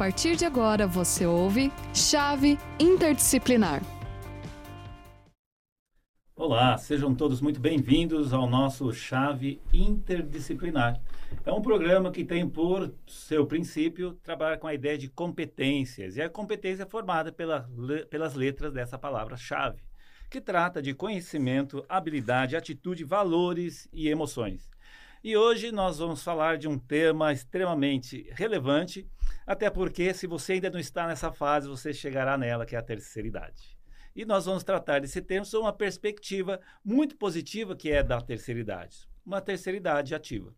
partir de agora você ouve Chave Interdisciplinar. Olá, sejam todos muito bem-vindos ao nosso Chave Interdisciplinar. É um programa que tem por seu princípio trabalhar com a ideia de competências, e a competência é formada pela, pelas letras dessa palavra-chave, que trata de conhecimento, habilidade, atitude, valores e emoções. E hoje nós vamos falar de um tema extremamente relevante, até porque se você ainda não está nessa fase, você chegará nela, que é a terceira idade. E nós vamos tratar desse tema sob uma perspectiva muito positiva, que é da terceira idade, uma terceira idade ativa.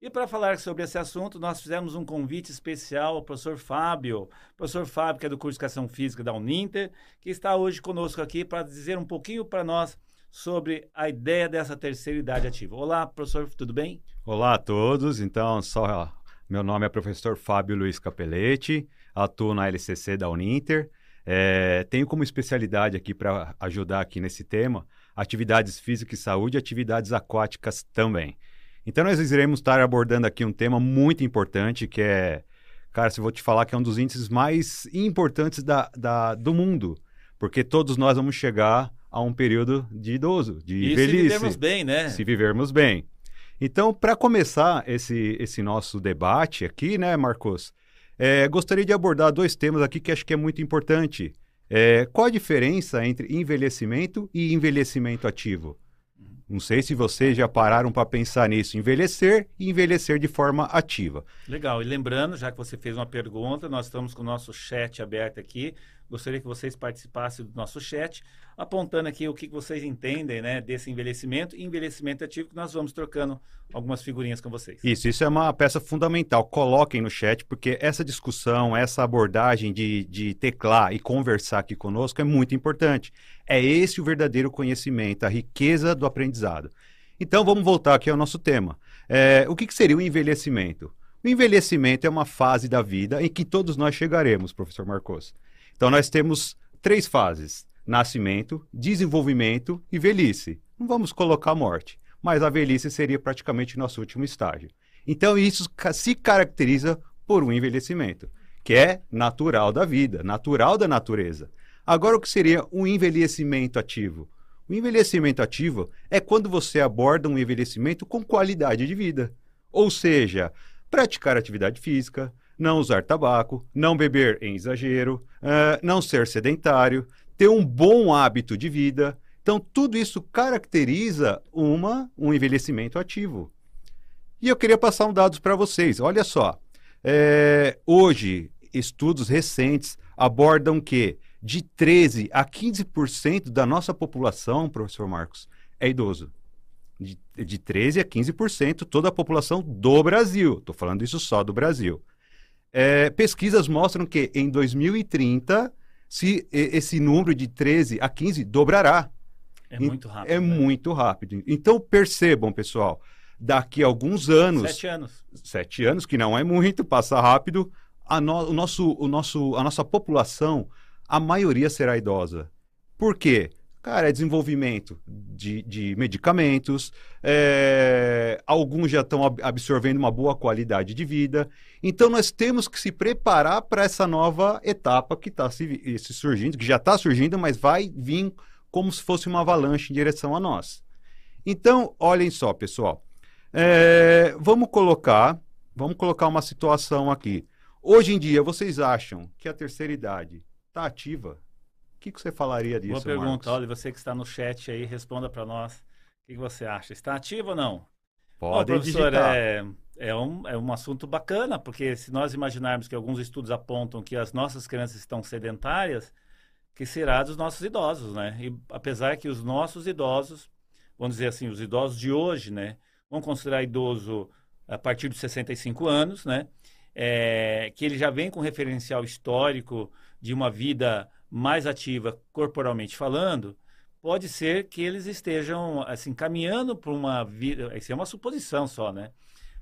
E para falar sobre esse assunto, nós fizemos um convite especial ao professor Fábio, professor Fábio, que é do curso de Educação Física da Uninter, que está hoje conosco aqui para dizer um pouquinho para nós sobre a ideia dessa terceira idade ativa. Olá, professor, tudo bem? Olá a todos. Então, só meu nome é professor Fábio Luiz Capelletti, atuo na LCC da Uninter. É, tenho como especialidade aqui para ajudar aqui nesse tema atividades físicas e saúde e atividades aquáticas também. Então, nós iremos estar abordando aqui um tema muito importante que é, cara, se eu vou te falar que é um dos índices mais importantes da, da, do mundo, porque todos nós vamos chegar a um período de idoso, de e velhice. se vivermos bem, né? Se vivermos bem. Então, para começar esse, esse nosso debate aqui, né, Marcos, é, gostaria de abordar dois temas aqui que acho que é muito importante. É, qual a diferença entre envelhecimento e envelhecimento ativo? Não sei se vocês já pararam para pensar nisso. Envelhecer e envelhecer de forma ativa. Legal. E lembrando, já que você fez uma pergunta, nós estamos com o nosso chat aberto aqui. Gostaria que vocês participassem do nosso chat, apontando aqui o que vocês entendem né, desse envelhecimento e envelhecimento ativo, que nós vamos trocando algumas figurinhas com vocês. Isso, isso é uma peça fundamental. Coloquem no chat, porque essa discussão, essa abordagem de, de teclar e conversar aqui conosco é muito importante. É esse o verdadeiro conhecimento, a riqueza do aprendizado. Então vamos voltar aqui ao nosso tema. É, o que, que seria o envelhecimento? O envelhecimento é uma fase da vida em que todos nós chegaremos, professor Marcos. Então, nós temos três fases: nascimento, desenvolvimento e velhice. Não vamos colocar morte, mas a velhice seria praticamente nosso último estágio. Então, isso se caracteriza por um envelhecimento, que é natural da vida, natural da natureza. Agora, o que seria um envelhecimento ativo? O envelhecimento ativo é quando você aborda um envelhecimento com qualidade de vida. Ou seja, praticar atividade física, não usar tabaco, não beber em exagero, uh, não ser sedentário, ter um bom hábito de vida. Então, tudo isso caracteriza uma, um envelhecimento ativo. E eu queria passar um dados para vocês. Olha só, é, hoje, estudos recentes abordam que de 13% a 15% da nossa população, professor Marcos, é idoso. De, de 13% a 15% toda a população do Brasil. Estou falando isso só do Brasil. É, pesquisas mostram que em 2030, se esse número de 13 a 15 dobrará. É muito rápido. É né? muito rápido. Então percebam, pessoal, daqui a alguns anos. Sete anos. Sete anos, que não é muito, passa rápido. A, no, o nosso, o nosso, a nossa população, a maioria será idosa. Por quê? Cara, é desenvolvimento de, de medicamentos, é, alguns já estão absorvendo uma boa qualidade de vida. Então, nós temos que se preparar para essa nova etapa que está se, se surgindo, que já está surgindo, mas vai vir como se fosse uma avalanche em direção a nós. Então, olhem só, pessoal. É, vamos colocar, vamos colocar uma situação aqui. Hoje em dia, vocês acham que a terceira idade está ativa? O que, que você falaria disso, Boa pergunta, Marcos? olha, você que está no chat aí, responda para nós. O que, que, você acha? Está ativo ou não? Pode, Ó, professor, digitar. é, é, um, é um assunto bacana, porque se nós imaginarmos que alguns estudos apontam que as nossas crianças estão sedentárias, que será dos nossos idosos, né? E apesar que os nossos idosos, vamos dizer assim, os idosos de hoje, né? Vamos considerar idoso a partir de 65 anos, né? É, que ele já vem com referencial histórico de uma vida mais ativa corporalmente falando, pode ser que eles estejam assim caminhando para uma vida, isso é uma suposição só, né?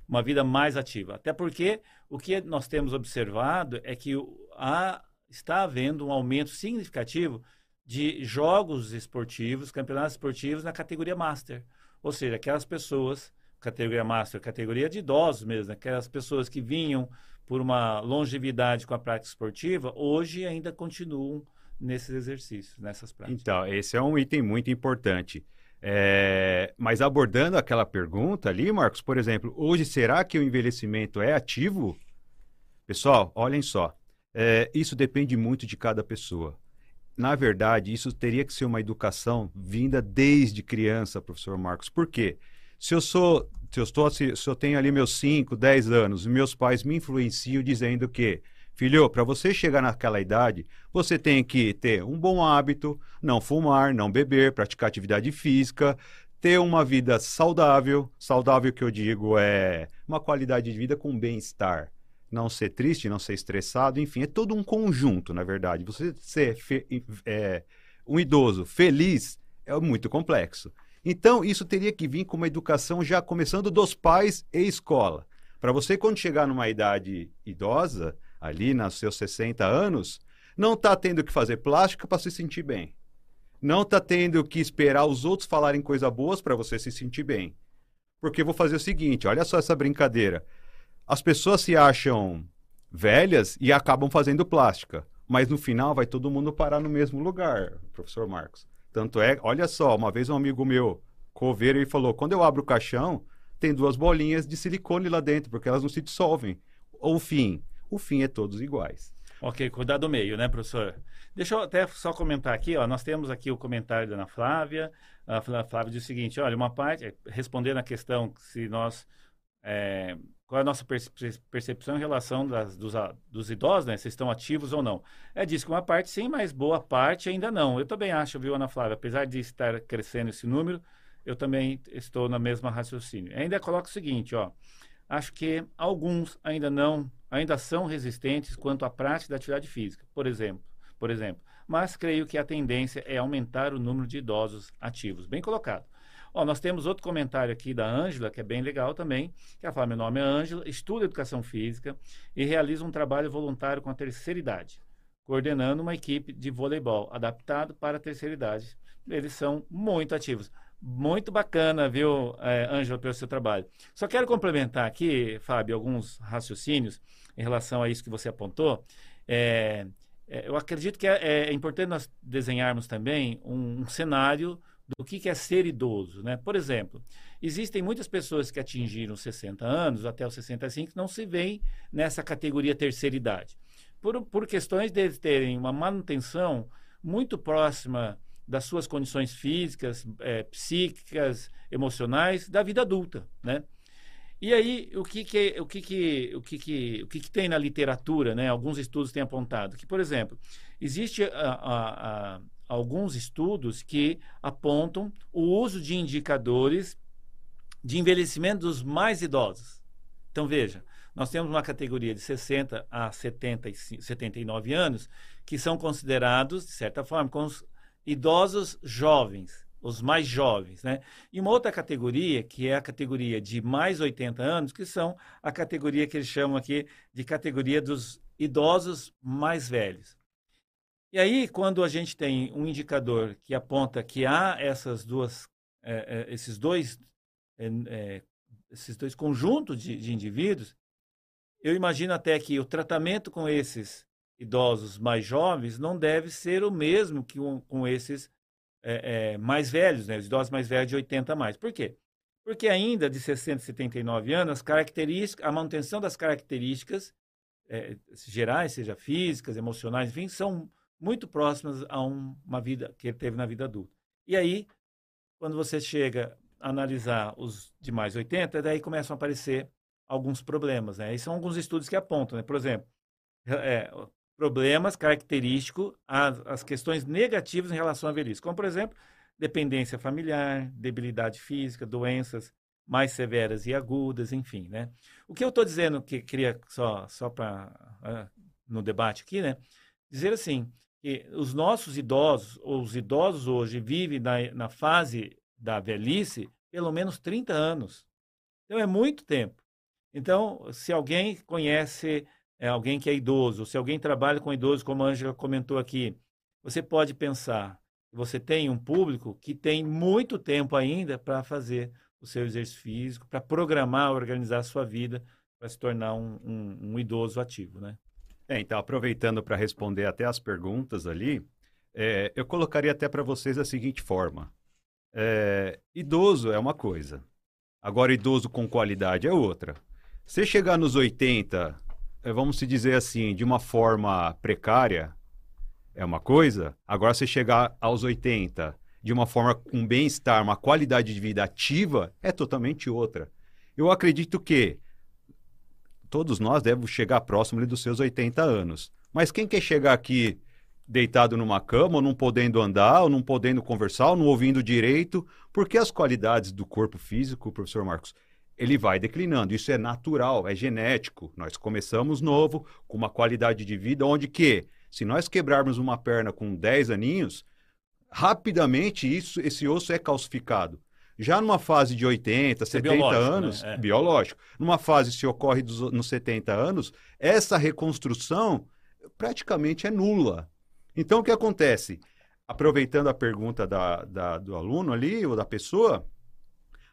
Uma vida mais ativa. Até porque o que nós temos observado é que há, está havendo um aumento significativo de jogos esportivos, campeonatos esportivos na categoria Master. Ou seja, aquelas pessoas, categoria Master, categoria de idosos mesmo, aquelas pessoas que vinham por uma longevidade com a prática esportiva, hoje ainda continuam nesses exercícios, nessas práticas. Então, esse é um item muito importante. É, mas abordando aquela pergunta ali, Marcos, por exemplo, hoje será que o envelhecimento é ativo? Pessoal, olhem só, é, isso depende muito de cada pessoa. Na verdade, isso teria que ser uma educação vinda desde criança, professor Marcos. Por quê? Se eu sou, se eu estou, se, eu tenho ali meus 5, 10 anos, meus pais me influenciam dizendo que Filho, para você chegar naquela idade, você tem que ter um bom hábito, não fumar, não beber, praticar atividade física, ter uma vida saudável. Saudável que eu digo é uma qualidade de vida com bem-estar. Não ser triste, não ser estressado, enfim, é todo um conjunto, na verdade. Você ser é, um idoso feliz é muito complexo. Então, isso teria que vir com uma educação já começando dos pais e escola. Para você, quando chegar numa idade idosa, ali nos seus 60 anos, não está tendo que fazer plástica para se sentir bem. Não está tendo que esperar os outros falarem coisas boas para você se sentir bem. Porque vou fazer o seguinte, olha só essa brincadeira. As pessoas se acham velhas e acabam fazendo plástica, mas no final vai todo mundo parar no mesmo lugar, professor Marcos. Tanto é, olha só, uma vez um amigo meu, coveiro, ele falou: quando eu abro o caixão, tem duas bolinhas de silicone lá dentro, porque elas não se dissolvem. Ou fim, o fim é todos iguais. Ok, cuidar do meio, né, professor? Deixa eu até só comentar aqui, ó, nós temos aqui o comentário da Ana Flávia. A Flávia diz o seguinte, olha, uma parte, é, respondendo a questão se nós, é, qual é a nossa percepção em relação das, dos, dos idosos, né, se estão ativos ou não. É disso que uma parte sim, mas boa parte ainda não. Eu também acho, viu, Ana Flávia, apesar de estar crescendo esse número, eu também estou na mesma raciocínio. Ainda coloco o seguinte, ó, acho que alguns ainda não, ainda são resistentes quanto à prática da atividade física, por exemplo, por exemplo. Mas creio que a tendência é aumentar o número de idosos ativos. Bem colocado. Ó, nós temos outro comentário aqui da Ângela, que é bem legal também, que ela fala, meu nome é Ângela, estudo educação física e realizo um trabalho voluntário com a terceira idade, coordenando uma equipe de voleibol adaptado para a terceira idade. Eles são muito ativos. Muito bacana, viu, é, Ângela, pelo seu trabalho. Só quero complementar aqui, Fábio, alguns raciocínios em relação a isso que você apontou. É, é, eu acredito que é, é, importante nós desenharmos também um, um cenário do que, que, é ser idoso. Né? Por exemplo, existem muitas pessoas que atingiram 60 anos, até os 65, que não se veem nessa categoria terceira idade. Por, por questões de terem uma manutenção muito próxima das suas condições físicas, é, psíquicas, emocionais da vida adulta, né? E aí o que que o que que o que que o que, que tem na literatura, né? Alguns estudos têm apontado que, por exemplo, existe a, a, a, alguns estudos que apontam o uso de indicadores de envelhecimento dos mais idosos. Então veja, nós temos uma categoria de 60 a 70 79 anos que são considerados, de certa forma, como idosos jovens, os mais jovens, né? E uma outra categoria, que é a categoria de mais 80 anos, que são a categoria que eles chamam aqui de categoria dos idosos mais velhos. E aí, quando a gente tem um indicador que aponta que há essas duas, é, é, esses dois, é, é esses dois conjuntos de, de indivíduos, eu imagino até que o tratamento com esses idosos mais jovens não deve ser o mesmo que um, com esses é, é, mais velhos, né? os idosos mais velhos de 80 a mais. Por quê? Porque ainda de 60 79 anos, as características, a manutenção das características é, gerais, seja físicas, emocionais, enfim, são muito próximas a um, uma vida que ele teve na vida adulta. E aí, quando você chega a analisar os de mais 80, daí começam a aparecer alguns problemas, né? E são alguns estudos que apontam, né? Por exemplo, é, problemas característicos às, às questões negativas em relação à velhice, como, por exemplo, dependência familiar, debilidade física, doenças mais severas e agudas, enfim, né? O que eu estou dizendo que queria só só para uh, ah, no debate aqui, né? Dizer assim que os nossos idosos, ou os idosos hoje vivem na, na fase da velhice pelo menos 30 anos. Então é muito tempo. Então, se alguém conhece é alguém que é idoso, se alguém trabalha com idoso, como a Ângela comentou aqui, você pode pensar você tem um público que tem muito tempo ainda para fazer o seu exercício físico, para programar, organizar a sua vida para se tornar um, um, um, idoso ativo, né? É, então, aproveitando para responder até as perguntas ali, é, eu colocaria até para vocês a seguinte forma. É, idoso é uma coisa, agora idoso com qualidade é outra. Se chegar nos 80, é, vamos se dizer assim, de uma forma precária, é uma coisa, agora se chegar aos 80 de uma forma com bem-estar, uma qualidade de vida ativa, é totalmente outra. Eu acredito que todos nós devemos chegar próximo dos seus 80 anos. Mas quem quer chegar aqui deitado numa cama, ou não podendo andar, ou não podendo conversar, ou não ouvindo direito, porque as qualidades do corpo físico, professor Marcos, ele vai declinando. Isso é natural, é genético. Nós começamos novo, com uma qualidade de vida onde que, se nós quebrarmos uma perna com 10 aninhos, rapidamente isso, esse osso é calcificado. Já numa fase de 80, 70 é anos, né? é. biológico, numa fase se ocorre dos, nos 70 anos, essa reconstrução praticamente é nula. Então, o que acontece? Aproveitando a pergunta da, da, do aluno ali, ou da pessoa,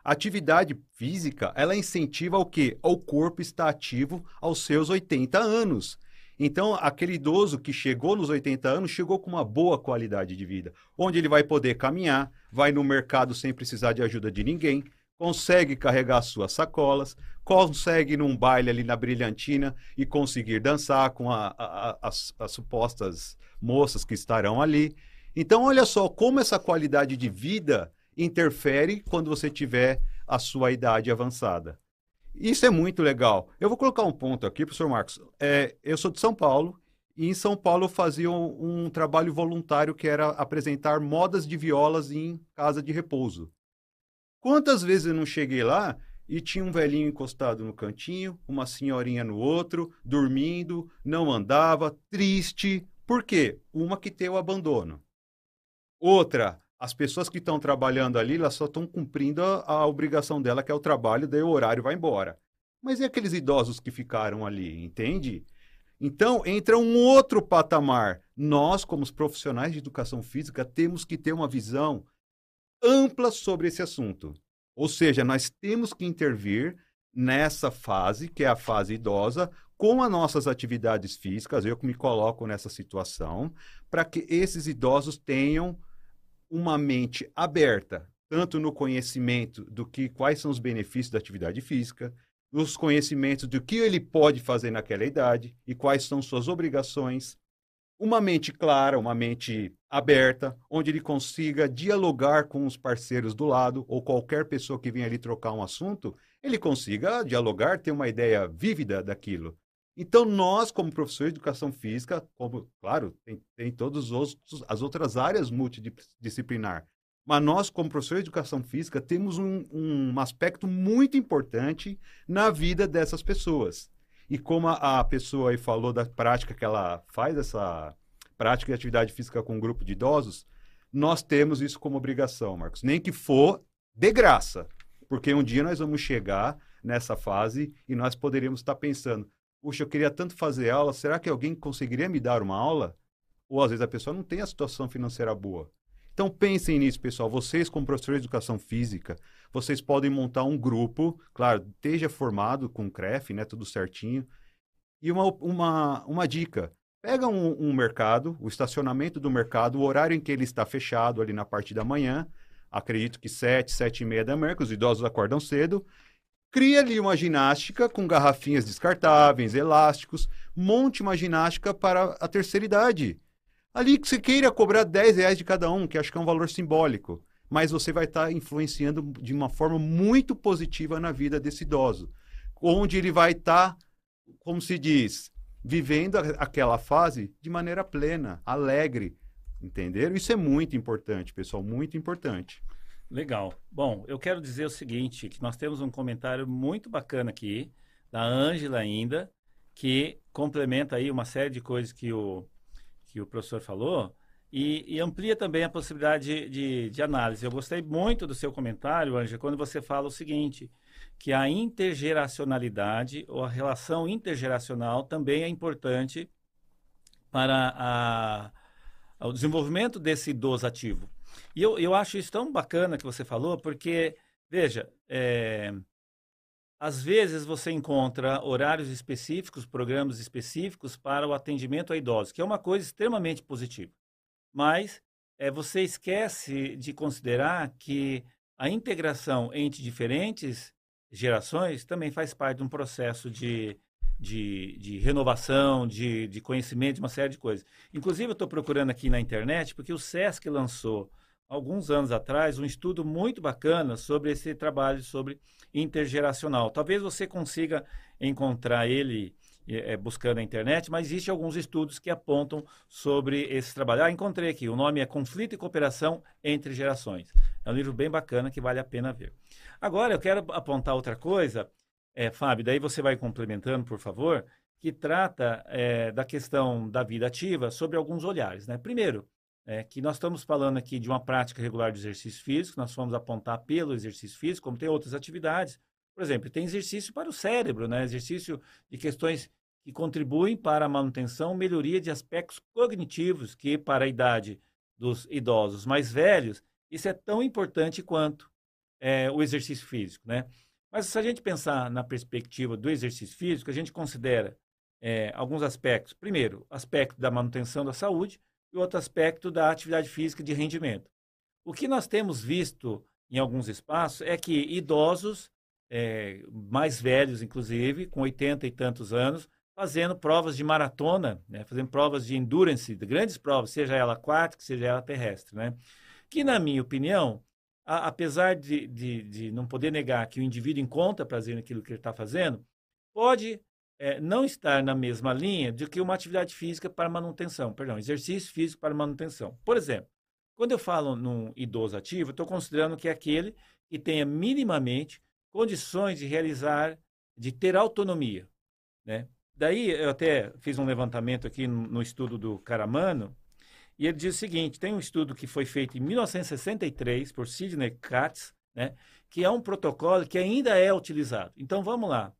a atividade física, ela incentiva o quê? O corpo está ativo aos seus 80 anos. Então, aquele idoso que chegou nos 80 anos chegou com uma boa qualidade de vida, onde ele vai poder caminhar, vai no mercado sem precisar de ajuda de ninguém, consegue carregar suas sacolas, consegue ir num baile ali na Brilhantina e conseguir dançar com a, a, as, as supostas moças que estarão ali. Então, olha só como essa qualidade de vida interfere quando você tiver a sua idade avançada. Isso é muito legal. Eu vou colocar um ponto aqui, professor Marcos. É, eu sou de São Paulo e em São Paulo eu fazia um, um, trabalho voluntário que era apresentar modas de violas em casa de repouso. Quantas vezes eu não cheguei lá e tinha um velhinho encostado no cantinho, uma senhorinha no outro, dormindo, não andava, triste. Por quê? Uma que tem o abandono. Outra, as pessoas que estão trabalhando ali, elas só estão cumprindo a, a, obrigação dela, que é o trabalho, daí o horário vai embora. Mas e aqueles idosos que ficaram ali, entende? Então, entra um outro patamar. Nós, como os profissionais de educação física, temos que ter uma visão ampla sobre esse assunto. Ou seja, nós temos que intervir nessa fase, que é a fase idosa, com as nossas atividades físicas, eu que me coloco nessa situação, para que esses idosos tenham uma mente aberta, tanto no conhecimento do que quais são os benefícios da atividade física, nos conhecimentos do que ele pode fazer naquela idade e quais são suas obrigações, uma mente clara, uma mente aberta, onde ele consiga dialogar com os parceiros do lado ou qualquer pessoa que venha ali trocar um assunto, ele consiga dialogar, ter uma ideia vívida daquilo. Então, nós, como professores de educação física, como, claro, tem, tem todas as outras áreas multidisciplinar, mas nós, como professores de educação física, temos um, um aspecto muito importante na vida dessas pessoas. E como a, a pessoa aí falou da prática que ela faz, essa prática de atividade física com um grupo de idosos, nós temos isso como obrigação, Marcos. Nem que for de graça, porque um dia nós vamos chegar nessa fase e nós poderíamos estar pensando, puxa, eu queria tanto fazer aula, será que alguém conseguiria me dar uma aula? Ou às vezes a pessoa não tem a situação financeira boa. Então pensem nisso, pessoal. Vocês, como professores de educação física, vocês podem montar um grupo, claro, esteja formado com o CREF, né, tudo certinho. E uma, uma, uma dica, pega um, um mercado, o estacionamento do mercado, o horário em que ele está fechado ali na parte da manhã, acredito que sete, sete e meia da manhã, que os idosos acordam cedo, Cria ali uma ginástica com garrafinhas descartáveis, elásticos. Monte uma ginástica para a terceira idade. Ali que você queira cobrar 10 reais de cada um, que acho que é um valor simbólico. Mas você vai estar tá influenciando de uma forma muito positiva na vida desse idoso. Onde ele vai estar, tá, como se diz, vivendo aquela fase de maneira plena, alegre. Entenderam? Isso é muito importante, pessoal, muito importante. Legal. Bom, eu quero dizer o seguinte, que nós temos um comentário muito bacana aqui, da Ângela ainda, que complementa aí uma série de coisas que o, que o professor falou e, e amplia também a possibilidade de, de, de, análise. Eu gostei muito do seu comentário, Ângela, quando você fala o seguinte, que a intergeracionalidade ou a relação intergeracional também é importante para a, o desenvolvimento desse idoso ativo. E eu, eu acho isso tão bacana que você falou, porque, veja, é, às vezes você encontra horários específicos, programas específicos para o atendimento a idosos, que é uma coisa extremamente positiva. Mas é, você esquece de considerar que a integração entre diferentes gerações também faz parte de um processo de, de, de renovação, de, de conhecimento, de uma série de coisas. Inclusive, eu estou procurando aqui na internet, porque o SESC lançou, alguns anos atrás, um estudo muito bacana sobre esse trabalho sobre intergeracional. Talvez você consiga encontrar ele é, buscando na internet, mas existem alguns estudos que apontam sobre esse trabalho. Ah, encontrei aqui, o nome é Conflito e Cooperação entre Gerações. É um livro bem bacana que vale a pena ver. Agora, eu quero apontar outra coisa, é, Fábio, daí você vai complementando, por favor, que trata é, da questão da vida ativa sobre alguns olhares. Né? Primeiro, é, que nós estamos falando aqui de uma prática regular de exercício físico, nós vamos apontar pelo exercício físico, como tem outras atividades. Por exemplo, tem exercício para o cérebro, né? exercício de questões que contribuem para a manutenção, melhoria de aspectos cognitivos, que para a idade dos idosos mais velhos, isso é tão importante quanto é, o exercício físico. Né? Mas se a gente pensar na perspectiva do exercício físico, a gente considera é, alguns aspectos. Primeiro, aspecto da manutenção da saúde, e outro aspecto da atividade física de rendimento. O que nós temos visto em alguns espaços é que idosos, é, mais velhos inclusive, com 80 e tantos anos, fazendo provas de maratona, né, fazendo provas de endurance, de grandes provas, seja ela aquática, seja ela terrestre. Né? Que, na minha opinião, a, apesar de, de, de, não poder negar que o indivíduo encontra prazer naquilo que ele está fazendo, pode é, não estar na mesma linha de que uma atividade física para manutenção, perdão, exercício físico para manutenção. Por exemplo, quando eu falo num idoso ativo, estou considerando que é aquele que tenha minimamente condições de realizar, de ter autonomia, né? Daí eu até fiz um levantamento aqui no, no estudo do Caramano, e ele diz o seguinte: tem um estudo que foi feito em 1963 por Sidney Katz, né, que é um protocolo que ainda é utilizado. Então vamos lá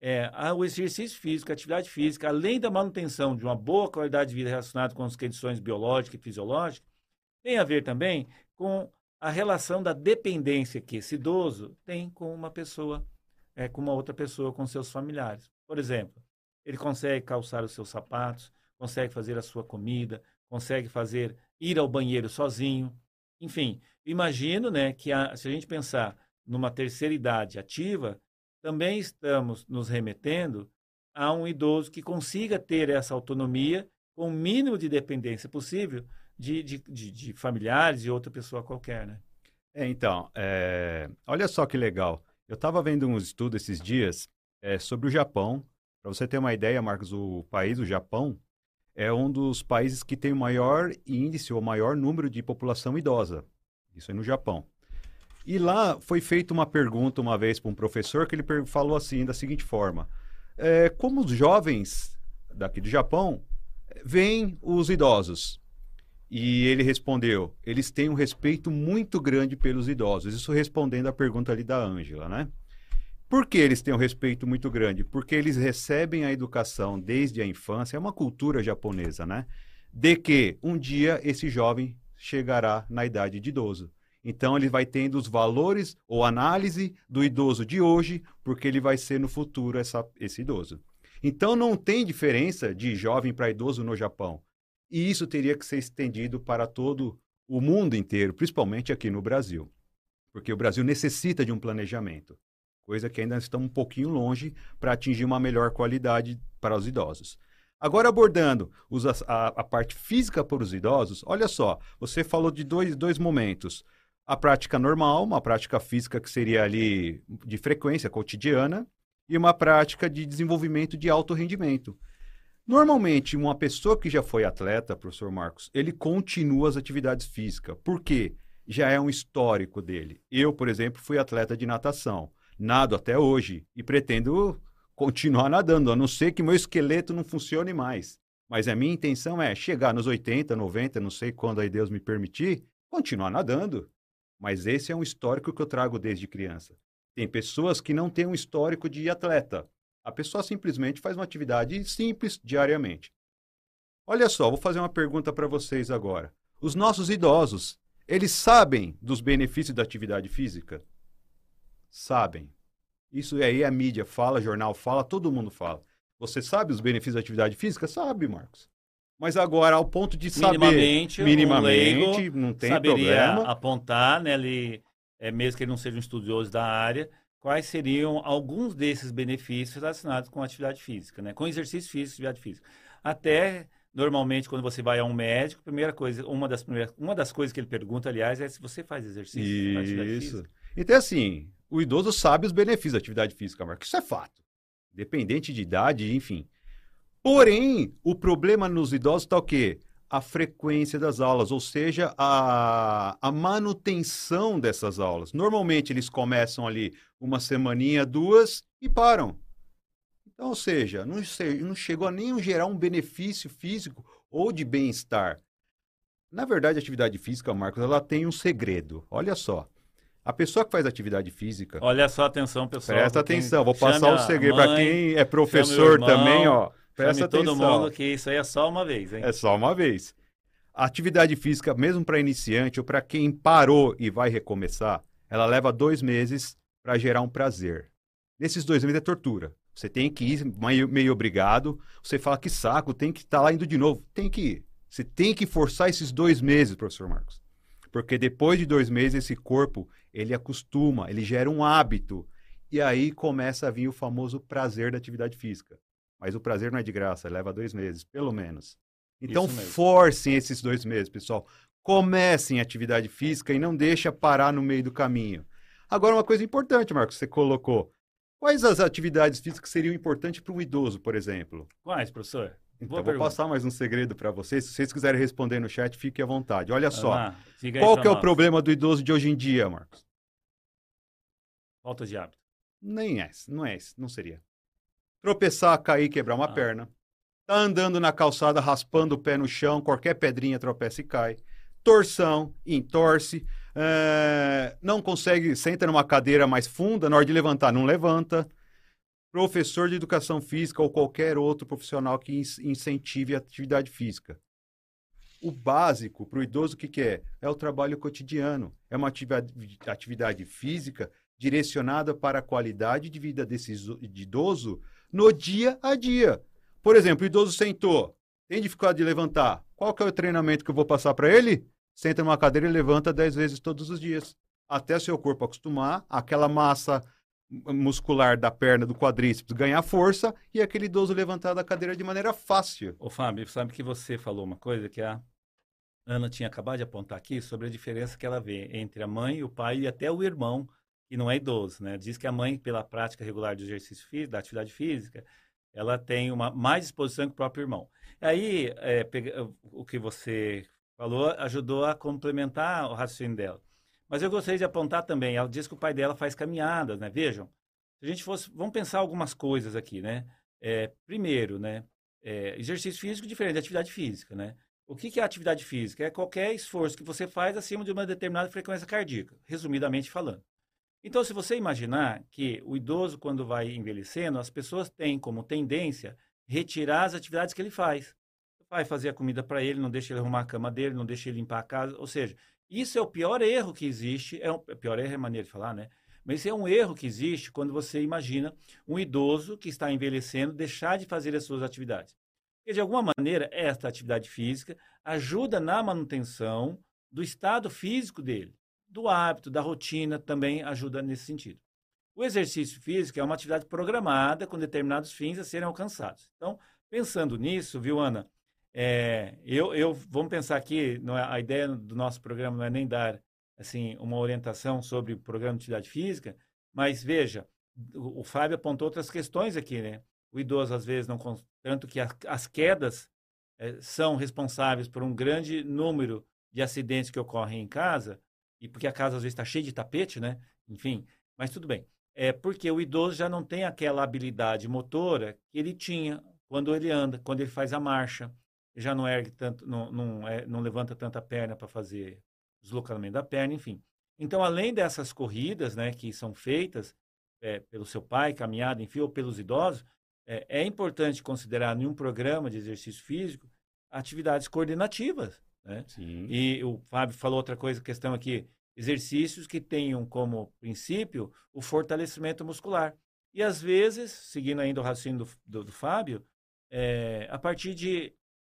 é, o exercício físico, a atividade física, além da manutenção de uma boa qualidade de vida relacionada com as condições biológicas e fisiológicas, tem a ver também com a relação da dependência que esse idoso tem com uma pessoa, é, com uma outra pessoa, com seus familiares. Por exemplo, ele consegue calçar os seus sapatos, consegue fazer a sua comida, consegue fazer ir ao banheiro sozinho. Enfim, imagino né, que a, se a gente pensar numa terceira idade ativa, também estamos nos remetendo a um idoso que consiga ter essa autonomia com o mínimo de dependência possível de, de, de, de familiares e outra pessoa qualquer, né? É, então, é... olha só que legal. Eu estava vendo um estudo esses dias é, sobre o Japão. Para você ter uma ideia, Marcos, o país, o Japão, é um dos países que tem o maior índice ou maior número de população idosa. Isso aí no Japão. E lá foi feita uma pergunta uma vez para um professor que ele falou assim, da seguinte forma: é, como os jovens daqui do Japão veem os idosos? E ele respondeu: eles têm um respeito muito grande pelos idosos. Isso respondendo à pergunta ali da Ângela, né? Por que eles têm um respeito muito grande? Porque eles recebem a educação desde a infância, é uma cultura japonesa, né? De que um dia esse jovem chegará na idade de idoso. Então ele vai tendo os valores ou análise do idoso de hoje, porque ele vai ser no futuro essa, esse idoso. Então não tem diferença de jovem para idoso no Japão. E isso teria que ser estendido para todo o mundo inteiro, principalmente aqui no Brasil. Porque o Brasil necessita de um planejamento, coisa que ainda estamos um pouquinho longe para atingir uma melhor qualidade para os idosos. Agora, abordando os, a, a, parte física para os idosos, olha só, você falou de dois, dois momentos a prática normal, uma prática física que seria ali de frequência cotidiana, e uma prática de desenvolvimento de alto rendimento. Normalmente, uma pessoa que já foi atleta, professor Marcos, ele continua as atividades físicas. Por quê? Já é um histórico dele. Eu, por exemplo, fui atleta de natação. Nado até hoje e pretendo continuar nadando, a não ser que meu esqueleto não funcione mais. Mas a minha intenção é chegar nos 80, 90, não sei quando aí Deus me permitir, continuar nadando. Mas esse é um histórico que eu trago desde criança. Tem pessoas que não têm um histórico de atleta. A pessoa simplesmente faz uma atividade simples diariamente. Olha só, vou fazer uma pergunta para vocês agora. Os nossos idosos, eles sabem dos benefícios da atividade física? Sabem. Isso aí a mídia fala, jornal fala, todo mundo fala. Você sabe os benefícios da atividade física? Sabe, Marcos. Mas agora, ao ponto de saber minimamente, minimamente um não tem saberia problema. apontar, né, ele, é, mesmo que ele não seja um estudioso da área, quais seriam alguns desses benefícios relacionados com atividade física, né, com exercício físico atividade física. Até normalmente quando você vai a um médico, primeira coisa, uma das primeiras, uma das coisas que ele pergunta, aliás, é se você faz exercício, faz atividade Isso. física. Então, assim, o idoso sabe os benefícios da atividade física, Marcos. Isso é fato. Independente de idade, enfim. Porém, o problema nos idosos está o quê? A frequência das aulas, ou seja, a, a manutenção dessas aulas. Normalmente eles começam ali uma semaninha, duas e param. Então, ou seja, não, não chegou a nem gerar um benefício físico ou de bem-estar. Na verdade, a atividade física, Marcos, ela tem um segredo. Olha só. A pessoa que faz atividade física, Olha só atenção, pessoal. presta atenção, vou passar o a segredo para quem é professor também, ó. Presta chame todo atenção. mundo que isso aí é só uma vez, hein? É só uma vez. A atividade física, mesmo para iniciante ou para quem parou e vai recomeçar, ela leva dois meses para gerar um prazer. Nesses dois meses é tortura. Você tem que ir meio, meio obrigado. Você fala que saco, tem que estar lá indo de novo. Tem que ir. Você tem que forçar esses dois meses, professor Marcos. Porque depois de dois meses, esse corpo, ele acostuma, ele gera um hábito. E aí começa a vir o famoso prazer da atividade física. Mas o prazer não é de graça, leva dois meses, pelo menos. Então forcem esses dois meses, pessoal. Comecem a atividade física e não deixa parar no meio do caminho. Agora, uma coisa importante, Marcos, você colocou. Quais as atividades físicas que seriam importantes para um idoso, por exemplo? Quais, professor? Então, Boa vou pergunta. passar mais um segredo para vocês. Se vocês quiserem responder no chat, fiquem à vontade. Olha só. Ah, Qual que é o nós. problema do idoso de hoje em dia, Marcos? Falta de hábito. Nem é, não é esse, não seria. Tropeçar, cair, quebrar uma Ah. perna. Tá andando na calçada, raspando o pé no chão, qualquer pedrinha tropeça e cai. Torção, entorce. é, não consegue, senta numa cadeira mais funda, na hora de levantar, não levanta. Professor de educação física ou qualquer outro profissional que incentive a atividade física. O básico para o idoso, o que, que é? É o trabalho cotidiano. É uma atividade, física direcionada para a qualidade de vida desse idoso no dia a dia. Por exemplo, o idoso sentou, tem dificuldade de levantar. Qual que é o treinamento que eu vou passar para ele? Senta numa cadeira e levanta 10 vezes todos os dias. Até seu corpo acostumar, aquela massa muscular da perna, do quadríceps, ganhar força e aquele idoso levantar da cadeira de maneira fácil. Ô, Fábio, sabe que você falou uma coisa que a Ana tinha acabado de apontar aqui sobre a diferença que ela vê entre a mãe, o pai e até o irmão, que não é idoso, né? Diz que a mãe, pela prática regular do exercício físico, da atividade física, ela tem uma mais disposição que o próprio irmão. Aí, é, pega- o que você falou ajudou a complementar o raciocínio dela. Mas eu gostaria de apontar também, ela diz que o pai dela faz caminhadas, né? Vejam, se a gente fosse, vamos pensar algumas coisas aqui, né? É, primeiro, né? É, exercício físico diferente de atividade física, né? O que, que é atividade física? É qualquer esforço que você faz acima de uma determinada frequência cardíaca, resumidamente falando. Então, se você imaginar que o idoso, quando vai envelhecendo, as pessoas têm como tendência retirar as atividades que ele faz. Vai fazer a comida para ele, não deixa ele arrumar a cama dele, não deixa ele limpar a casa. Ou seja, isso é o pior erro que existe. É um, pior erro é maneira de falar, né? Mas esse é um erro que existe quando você imagina um idoso que está envelhecendo deixar de fazer as suas atividades. Porque, de alguma maneira, esta atividade física ajuda na manutenção do estado físico dele, do hábito, da rotina, também ajuda nesse sentido. O exercício físico é uma atividade programada com determinados fins a serem alcançados. Então, pensando nisso, viu, Ana? É, eu, eu, vamos pensar aqui, é, a ideia do nosso programa não é nem dar assim uma orientação sobre o programa de atividade física, mas veja, o, o Fábio apontou outras questões aqui, né? O idoso às vezes não tanto que a, as quedas é, são responsáveis por um grande número de acidentes que ocorrem em casa e porque a casa às vezes está cheia de tapete, né? Enfim, mas tudo bem. É porque o idoso já não tem aquela habilidade motora que ele tinha quando ele anda, quando ele faz a marcha, já não ergue tanto, não, não, é, não levanta tanta perna para fazer deslocamento da perna, enfim. Então, além dessas corridas, né, que são feitas é, pelo seu pai, caminhada, enfim, ou pelos idosos, é, é importante considerar em um programa de exercício físico atividades coordenativas, né? E o Fábio falou outra coisa, questão aqui, exercícios que tenham como princípio o fortalecimento muscular. E às vezes, seguindo ainda o raciocínio do, do, do Fábio, é, a partir de,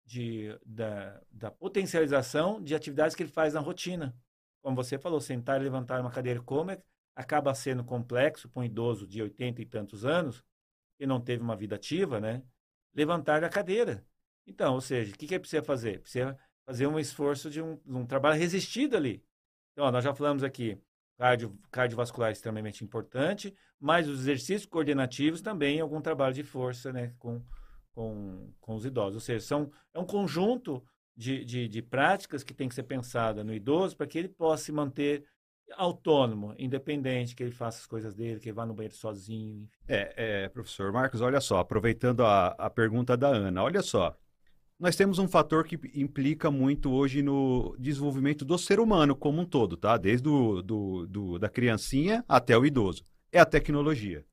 de, da, da potencialização de atividades que ele faz na rotina. Como você falou, sentar e levantar uma cadeira como acaba sendo complexo para um idoso de 80 e tantos anos, que não teve uma vida ativa, né? Levantar a cadeira. Então, ou seja, o que, que ele precisa fazer? Precisa fazer um esforço de um, um trabalho resistido ali. Então, ó, nós já falamos aqui, cardio, cardiovascular é extremamente importante, mas os exercícios coordenativos também, algum trabalho de força, né, com, com, com os idosos. Ou seja, são, é um conjunto de, de, de práticas que tem que ser pensada no idoso para que ele possa se manter autônomo, independente, que ele faça as coisas dele, que ele vá no banheiro sozinho. É, é, professor Marcos, olha só, aproveitando a, a pergunta da Ana, olha só, nós temos um fator que implica muito hoje no desenvolvimento do ser humano como um todo, tá? Desde do, do, do, da criancinha até o idoso. É a tecnologia.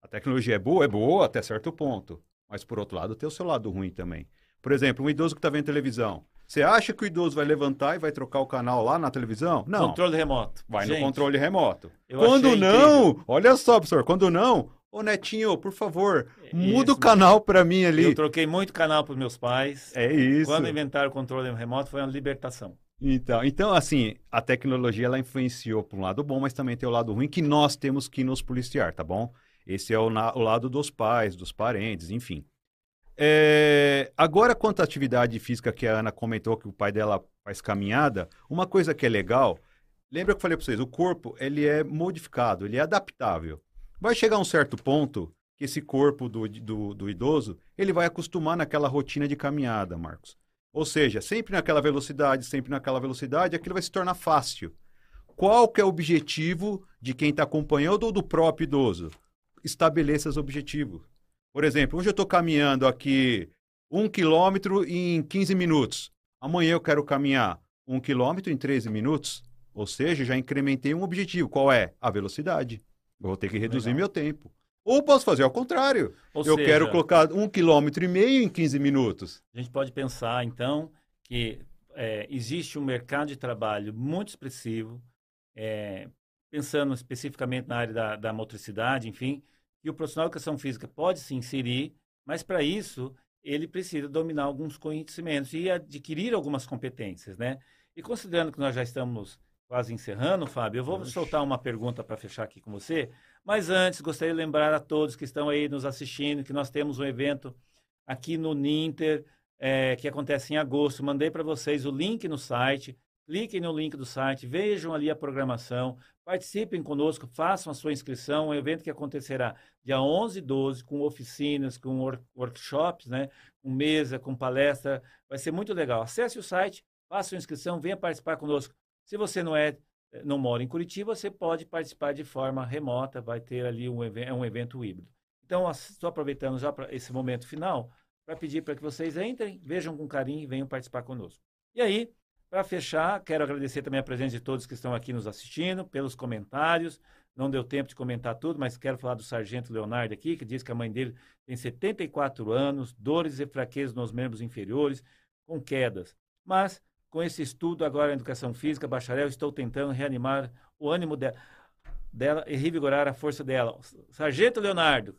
A tecnologia é boa? É boa até certo ponto. Mas, por outro lado, tem o seu lado ruim também. Por exemplo, um idoso que está vendo televisão. Você acha que o idoso vai levantar e vai trocar o canal lá na televisão? Não. Controle remoto. Vai Gente, no controle remoto. Quando não, incrível. olha só, professor, quando não, Ô Netinho, por favor, muda o canal para mim ali. Eu troquei muito canal para meus pais. É isso. Quando inventaram o controle remoto foi uma libertação. Então, então, assim, a tecnologia ela influenciou para um lado bom, mas também tem o lado ruim que nós temos que nos policiar, tá bom? Esse é o, na, o lado dos pais, dos parentes, enfim. É, agora, quanto à atividade física que a Ana comentou que o pai dela faz caminhada, uma coisa que é legal, lembra que eu falei para vocês, o corpo ele é modificado, ele é adaptável. Vai chegar um certo ponto que esse corpo do, do, do idoso ele vai acostumar naquela rotina de caminhada, Marcos. Ou seja, sempre naquela velocidade, sempre naquela velocidade, aquilo vai se tornar fácil. Qual que é o objetivo de quem está acompanhando ou do próprio idoso? Estabeleça os objetivos. Por exemplo, hoje eu estou caminhando aqui um quilômetro em 15 minutos. Amanhã eu quero caminhar um quilômetro em 13 minutos. Ou seja, já incrementei um objetivo. Qual é? A velocidade. Vou ter que reduzir Legal. meu tempo. Ou posso fazer ao contrário. Ou eu seja, quero colocar um quilômetro e meio em 15 minutos. A gente pode pensar, então, que é, existe um mercado de trabalho muito expressivo, é, pensando especificamente na área da, da motricidade, enfim, que o profissional de educação física pode se inserir, mas para isso ele precisa dominar alguns conhecimentos e adquirir algumas competências, né? E considerando que nós já estamos quase encerrando, Fábio, eu vou Oxi. soltar uma pergunta para fechar aqui com você. Mas antes, gostaria de lembrar a todos que estão aí nos assistindo que nós temos um evento aqui no Ninter, é, que acontece em agosto. Mandei para vocês o link no site. Cliquem no link do site, vejam ali a programação, participem conosco, façam a sua inscrição. É um evento que acontecerá dia 11 e 12, com oficinas, com work workshops, né? com mesa, com palestra. Vai ser muito legal. Acesse o site, faça a inscrição, venha participar conosco. Se você não é eh, não mora em Curitiba, você pode participar de forma remota, vai ter ali um, é um evento híbrido. Então, estou aproveitando já para esse momento final para pedir para que vocês entrem, vejam com carinho e venham participar conosco. E aí, para fechar, quero agradecer também a presença de todos que estão aqui nos assistindo, pelos comentários. Não deu tempo de comentar tudo, mas quero falar do Sargento Leonardo aqui, que diz que a mãe dele tem 74 anos, dores e fraquezas nos membros inferiores, com quedas. Mas com esse estudo agora em educação física, bacharel, estou tentando reanimar o ânimo de, dela e revigorar a força dela. Sargento Leonardo,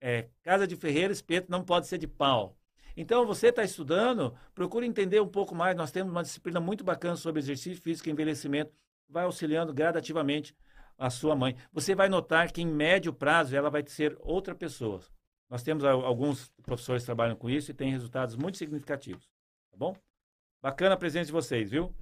é, casa de ferreiro, espeto não pode ser de pau. Então, você está estudando, procure entender um pouco mais. Nós temos uma disciplina muito bacana sobre exercício físico e envelhecimento, vai auxiliando gradativamente a sua mãe. Você vai notar que, em médio prazo, ela vai ser outra pessoa. Nós temos alguns professores que trabalham com isso e têm resultados muito significativos. Tá bom? Bacana a presença de vocês, viu?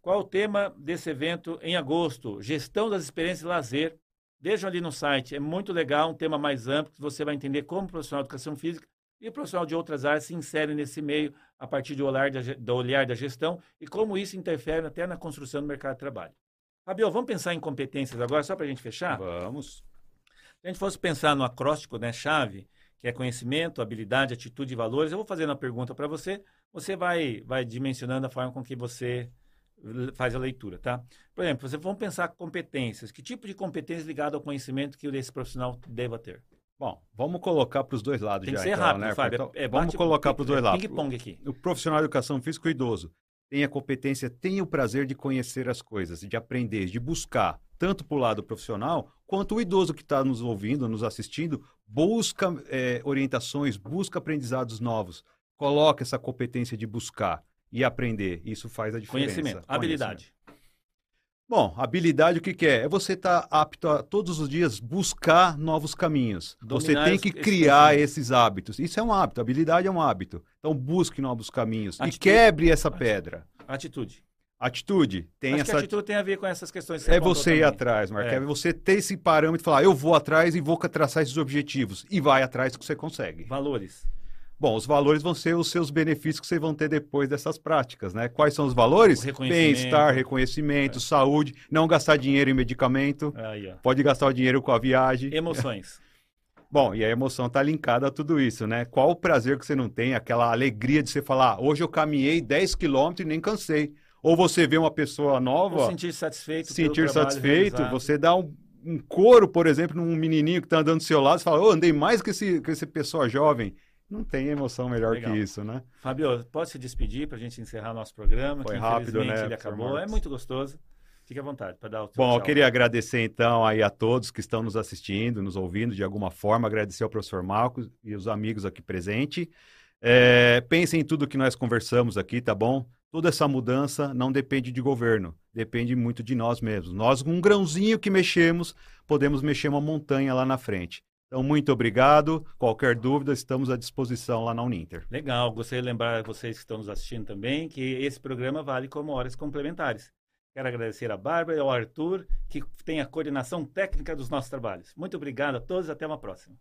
Qual o tema desse evento em agosto? Gestão das experiências de lazer. Vejam ali no site, é muito legal, um tema mais amplo, que você vai entender como profissional de educação física e profissional de outras áreas se insere nesse meio a partir do olhar da, do olhar da gestão e como isso interfere até na construção do mercado de trabalho. Fabio, vamos pensar em competências agora, só para a gente fechar? Vamos. Se a gente fosse pensar no acróstico, né, chave, que é conhecimento, habilidade, atitude e valores, eu vou fazer uma pergunta para você, você vai, vai dimensionando a forma com que você faz a leitura, tá? Por exemplo, você vamos pensar competências. Que tipo de competência ligada ao conhecimento que esse profissional deva ter? Bom, vamos colocar para os dois lados Tem já. que ser então, rápido, né? Fábio. Então, é, vamos colocar para os dois lados. Ping-pong aqui. O profissional de educação física e o idoso. Tenha competência, tenha o prazer de conhecer as coisas, de aprender, de buscar, tanto para o lado profissional, quanto o idoso que está nos ouvindo, nos assistindo, busca é, orientações, busca aprendizados novos, coloca essa competência de buscar e aprender. Isso faz a diferença. Conhecimento, habilidade. Bom, habilidade o que, que é? É você estar tá apto a todos os dias buscar novos caminhos. Dominar você tem que criar esses hábitos. Isso é um hábito, habilidade é um hábito. Então busque novos caminhos Atitude. e quebre essa pedra. Atitude. Atitude tem Acho essa. Que atitude tem a ver com essas questões. Que você é você também. ir atrás, Marco. É. é. você ter esse parâmetro e falar, eu vou atrás e vou traçar esses objetivos. E vai atrás que você consegue. Valores. Bom, os valores vão ser os seus benefícios que vocês vão ter depois dessas práticas, né? Quais são os valores? Bem-estar, reconhecimento, é. saúde, não gastar dinheiro em medicamento. Aí, pode gastar o dinheiro com a viagem. Emoções. Bom, e a emoção está linkada a tudo isso, né? Qual o prazer que você não tem, aquela alegria de você falar, ah, hoje eu caminhei 10 quilômetros e nem cansei. Ou você vê uma pessoa nova... Ou sentir satisfeito. Sentir satisfeito, realizado. você dá um, um coro, por exemplo, num menininho que está andando do seu lado, você fala, oh, andei mais que esse, que esse pessoa jovem. Não tem emoção melhor Legal. que isso, né? Fabio, pode se despedir para a gente encerrar nosso programa? Foi rápido, né? Ele acabou. É muito gostoso. Fique à vontade para dar o Bom, tchau. eu queria agradecer então aí a todos que estão nos assistindo, nos ouvindo de alguma forma, agradecer ao professor Marcos e os amigos aqui presentes. É, pensem em tudo que nós conversamos aqui, tá bom? Toda essa mudança não depende de governo, depende muito de nós mesmos. Nós, um grãozinho que mexemos, podemos mexer uma montanha lá na frente. Então, muito obrigado. Qualquer dúvida, estamos à disposição lá na Uninter. Legal. Gostaria de lembrar vocês que estão nos assistindo também que esse programa vale como horas complementares. Quero agradecer a Bárbara e ao Arthur, que tem a coordenação técnica dos nossos trabalhos. Muito obrigado a todos. Até uma próxima.